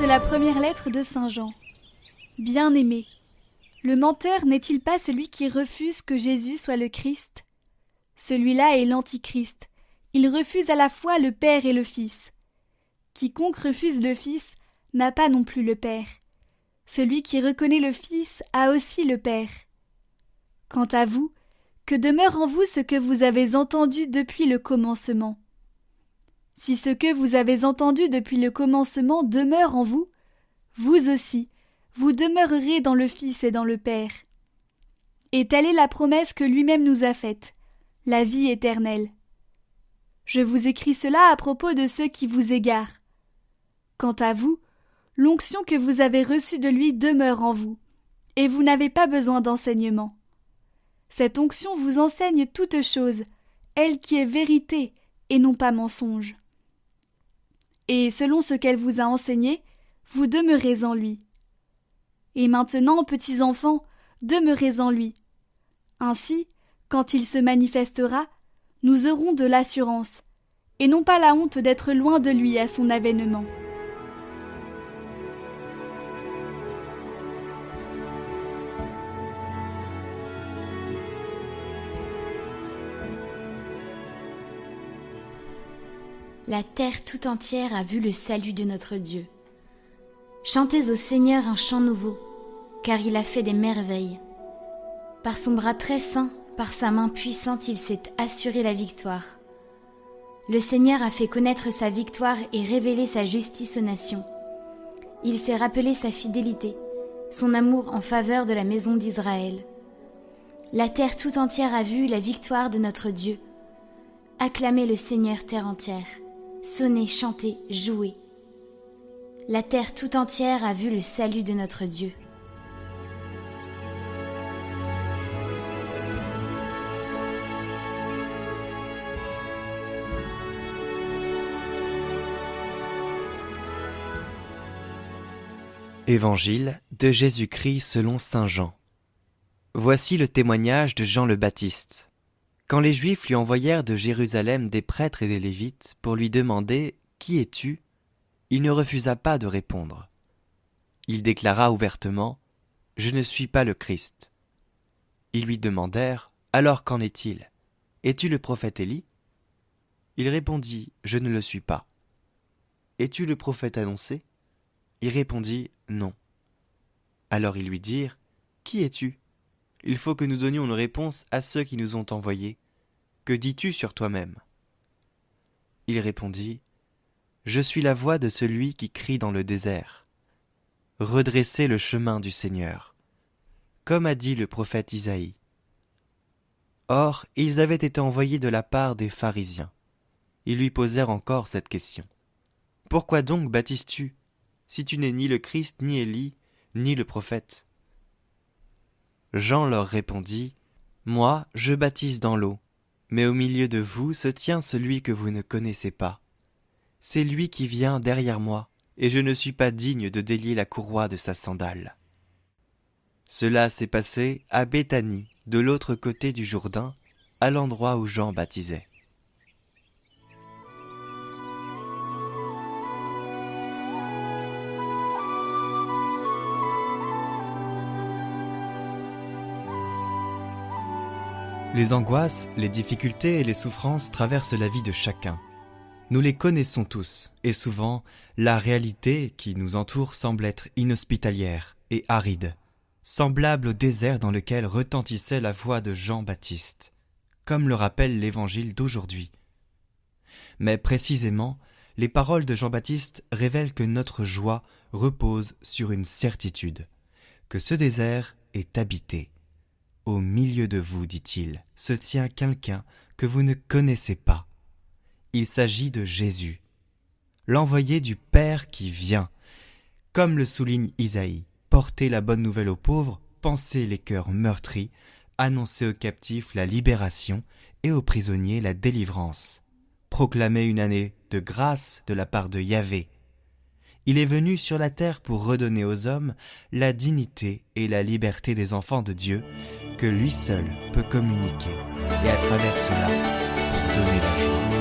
de la première lettre de Saint Jean. Bien-aimé, le menteur n'est-il pas celui qui refuse que Jésus soit le Christ? Celui-là est l'Antichrist. Il refuse à la fois le Père et le Fils. Quiconque refuse le Fils n'a pas non plus le Père. Celui qui reconnaît le Fils a aussi le Père. Quant à vous, que demeure en vous ce que vous avez entendu depuis le commencement? Si ce que vous avez entendu depuis le commencement demeure en vous, vous aussi, vous demeurerez dans le Fils et dans le Père. Et telle est la promesse que lui-même nous a faite, la vie éternelle. Je vous écris cela à propos de ceux qui vous égarent. Quant à vous, l'onction que vous avez reçue de lui demeure en vous, et vous n'avez pas besoin d'enseignement. Cette onction vous enseigne toute chose, elle qui est vérité et non pas mensonge et selon ce qu'elle vous a enseigné, vous demeurez en lui. Et maintenant, petits enfants, demeurez en lui. Ainsi, quand il se manifestera, nous aurons de l'assurance, et non pas la honte d'être loin de lui à son avènement. La terre tout entière a vu le salut de notre Dieu. Chantez au Seigneur un chant nouveau, car il a fait des merveilles. Par son bras très saint, par sa main puissante, il s'est assuré la victoire. Le Seigneur a fait connaître sa victoire et révélé sa justice aux nations. Il s'est rappelé sa fidélité, son amour en faveur de la maison d'Israël. La terre tout entière a vu la victoire de notre Dieu. Acclamez le Seigneur terre entière. Sonnez, chantez, jouez. La terre tout entière a vu le salut de notre Dieu. Évangile de Jésus-Christ selon Saint Jean. Voici le témoignage de Jean le Baptiste. Quand les Juifs lui envoyèrent de Jérusalem des prêtres et des Lévites pour lui demander Qui es-tu? Il ne refusa pas de répondre. Il déclara ouvertement Je ne suis pas le Christ. Ils lui demandèrent Alors qu'en est-il? Es-tu le prophète Élie? Il répondit Je ne le suis pas. Es-tu le prophète annoncé? Il répondit Non. Alors ils lui dirent Qui es-tu? Il faut que nous donnions une réponse à ceux qui nous ont envoyés. Que dis-tu sur toi-même? Il répondit Je suis la voix de celui qui crie dans le désert. Redressez le chemin du Seigneur, comme a dit le prophète Isaïe. Or, ils avaient été envoyés de la part des pharisiens. Ils lui posèrent encore cette question. Pourquoi donc baptises-tu, si tu n'es ni le Christ, ni Élie, ni le prophète? Jean leur répondit Moi, je baptise dans l'eau, mais au milieu de vous se tient celui que vous ne connaissez pas. C'est lui qui vient derrière moi, et je ne suis pas digne de délier la courroie de sa sandale. Cela s'est passé à Béthanie, de l'autre côté du Jourdain, à l'endroit où Jean baptisait. Les angoisses, les difficultés et les souffrances traversent la vie de chacun. Nous les connaissons tous, et souvent, la réalité qui nous entoure semble être inhospitalière et aride, semblable au désert dans lequel retentissait la voix de Jean-Baptiste, comme le rappelle l'évangile d'aujourd'hui. Mais précisément, les paroles de Jean-Baptiste révèlent que notre joie repose sur une certitude, que ce désert est habité. Au milieu de vous, dit-il, se tient quelqu'un que vous ne connaissez pas. Il s'agit de Jésus, l'envoyé du Père qui vient. Comme le souligne Isaïe, porter la bonne nouvelle aux pauvres, penser les cœurs meurtris, annoncer aux captifs la libération et aux prisonniers la délivrance, proclamer une année de grâce de la part de Yahvé. Il est venu sur la terre pour redonner aux hommes la dignité et la liberté des enfants de Dieu que lui seul peut communiquer et à travers cela pour donner la joie.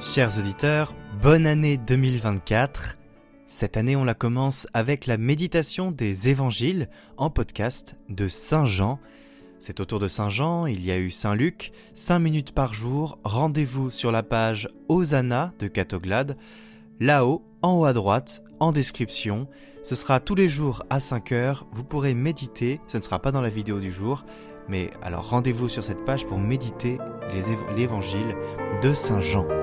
Chers auditeurs, bonne année 2024. Cette année, on la commence avec la méditation des évangiles en podcast de Saint Jean. C'est autour de Saint Jean, il y a eu Saint Luc, 5 minutes par jour. Rendez-vous sur la page Hosanna de Catoglade. Là-haut, en haut à droite, en description. Ce sera tous les jours à 5 heures. Vous pourrez méditer. Ce ne sera pas dans la vidéo du jour. Mais alors rendez-vous sur cette page pour méditer l'évangile de Saint Jean.